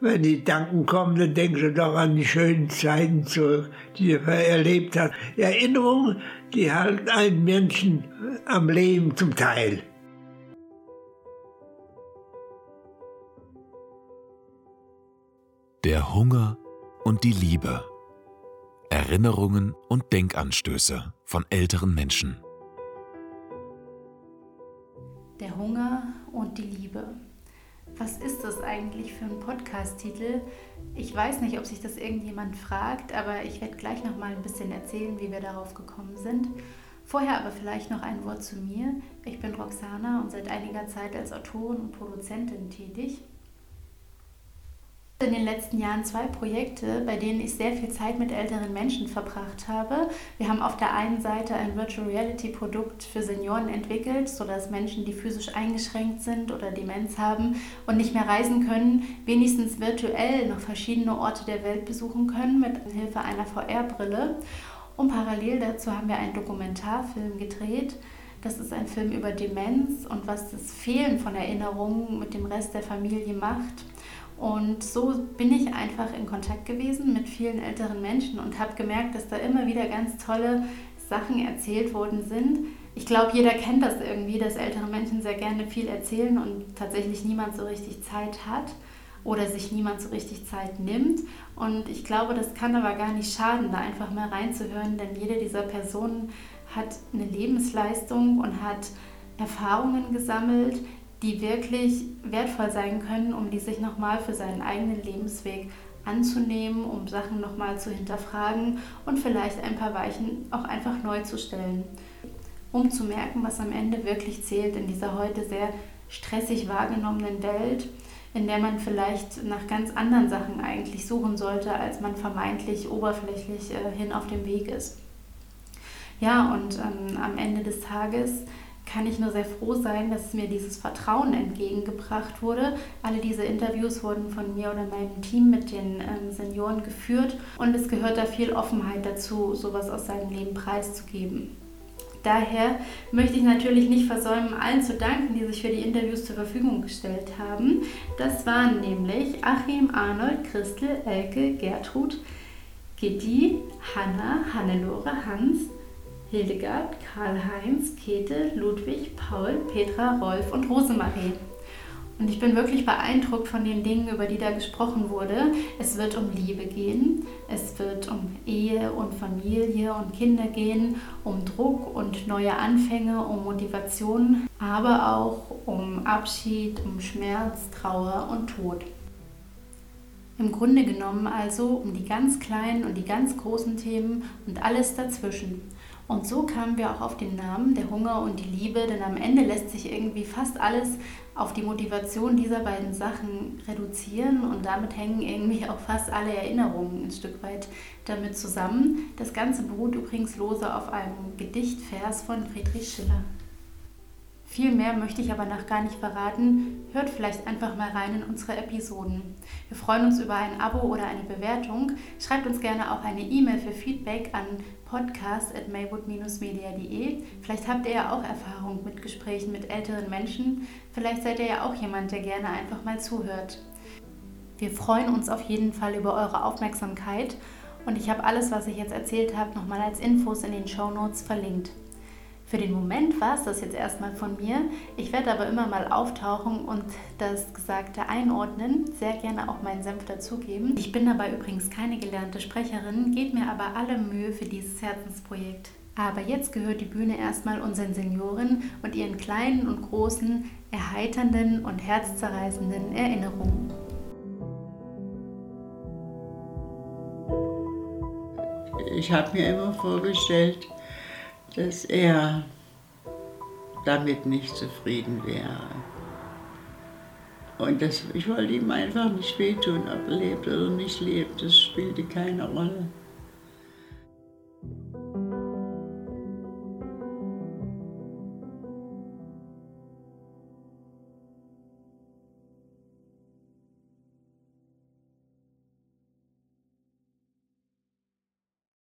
Wenn die Gedanken kommen, dann denken sie doch an die schönen Zeiten zurück, die er erlebt hat. Erinnerungen, die halten einen Menschen am Leben zum Teil. Der Hunger und die Liebe. Erinnerungen und Denkanstöße von älteren Menschen. Der Hunger und die Liebe. Was ist das eigentlich für ein Podcast-Titel? Ich weiß nicht, ob sich das irgendjemand fragt, aber ich werde gleich noch mal ein bisschen erzählen, wie wir darauf gekommen sind. Vorher aber vielleicht noch ein Wort zu mir. Ich bin Roxana und seit einiger Zeit als Autorin und Produzentin tätig in den letzten Jahren zwei Projekte, bei denen ich sehr viel Zeit mit älteren Menschen verbracht habe. Wir haben auf der einen Seite ein Virtual Reality Produkt für Senioren entwickelt, sodass Menschen, die physisch eingeschränkt sind oder Demenz haben und nicht mehr reisen können, wenigstens virtuell noch verschiedene Orte der Welt besuchen können mit Hilfe einer VR-Brille. Und parallel dazu haben wir einen Dokumentarfilm gedreht. Das ist ein Film über Demenz und was das Fehlen von Erinnerungen mit dem Rest der Familie macht. Und so bin ich einfach in Kontakt gewesen mit vielen älteren Menschen und habe gemerkt, dass da immer wieder ganz tolle Sachen erzählt worden sind. Ich glaube, jeder kennt das irgendwie, dass ältere Menschen sehr gerne viel erzählen und tatsächlich niemand so richtig Zeit hat oder sich niemand so richtig Zeit nimmt. Und ich glaube, das kann aber gar nicht schaden, da einfach mal reinzuhören, denn jede dieser Personen hat eine Lebensleistung und hat Erfahrungen gesammelt, die wirklich wertvoll sein können, um die sich nochmal für seinen eigenen Lebensweg anzunehmen, um Sachen nochmal zu hinterfragen und vielleicht ein paar Weichen auch einfach neu zu stellen, um zu merken, was am Ende wirklich zählt in dieser heute sehr stressig wahrgenommenen Welt, in der man vielleicht nach ganz anderen Sachen eigentlich suchen sollte, als man vermeintlich oberflächlich äh, hin auf dem Weg ist. Ja, und ähm, am Ende des Tages kann ich nur sehr froh sein, dass mir dieses Vertrauen entgegengebracht wurde. Alle diese Interviews wurden von mir oder meinem Team mit den ähm, Senioren geführt und es gehört da viel Offenheit dazu, sowas aus seinem Leben preiszugeben. Daher möchte ich natürlich nicht versäumen, allen zu danken, die sich für die Interviews zur Verfügung gestellt haben. Das waren nämlich Achim, Arnold, Christel, Elke, Gertrud, Gitti, Hanna, Hannelore, Hans, Hildegard, Karl-Heinz, Käthe, Ludwig, Paul, Petra, Rolf und Rosemarie. Und ich bin wirklich beeindruckt von den Dingen, über die da gesprochen wurde. Es wird um Liebe gehen, es wird um Ehe und Familie und Kinder gehen, um Druck und neue Anfänge, um Motivation, aber auch um Abschied, um Schmerz, Trauer und Tod. Im Grunde genommen also um die ganz kleinen und die ganz großen Themen und alles dazwischen. Und so kamen wir auch auf den Namen der Hunger und die Liebe, denn am Ende lässt sich irgendwie fast alles auf die Motivation dieser beiden Sachen reduzieren und damit hängen irgendwie auch fast alle Erinnerungen ein Stück weit damit zusammen. Das Ganze beruht übrigens lose auf einem Gedichtvers von Friedrich Schiller. Viel mehr möchte ich aber noch gar nicht verraten. Hört vielleicht einfach mal rein in unsere Episoden. Wir freuen uns über ein Abo oder eine Bewertung. Schreibt uns gerne auch eine E-Mail für Feedback an podcast.maywood-media.de. Vielleicht habt ihr ja auch Erfahrung mit Gesprächen mit älteren Menschen. Vielleicht seid ihr ja auch jemand, der gerne einfach mal zuhört. Wir freuen uns auf jeden Fall über eure Aufmerksamkeit und ich habe alles, was ich jetzt erzählt habe, nochmal als Infos in den Show Notes verlinkt. Für den Moment war es das jetzt erstmal von mir. Ich werde aber immer mal auftauchen und das Gesagte einordnen, sehr gerne auch meinen Senf dazugeben. Ich bin dabei übrigens keine gelernte Sprecherin, gebe mir aber alle Mühe für dieses Herzensprojekt. Aber jetzt gehört die Bühne erstmal unseren Senioren und ihren kleinen und großen, erheiternden und herzzerreißenden Erinnerungen. Ich habe mir immer vorgestellt, dass er damit nicht zufrieden wäre. Und das, ich wollte ihm einfach nicht wehtun, ob er lebt oder nicht lebt, das spielte keine Rolle.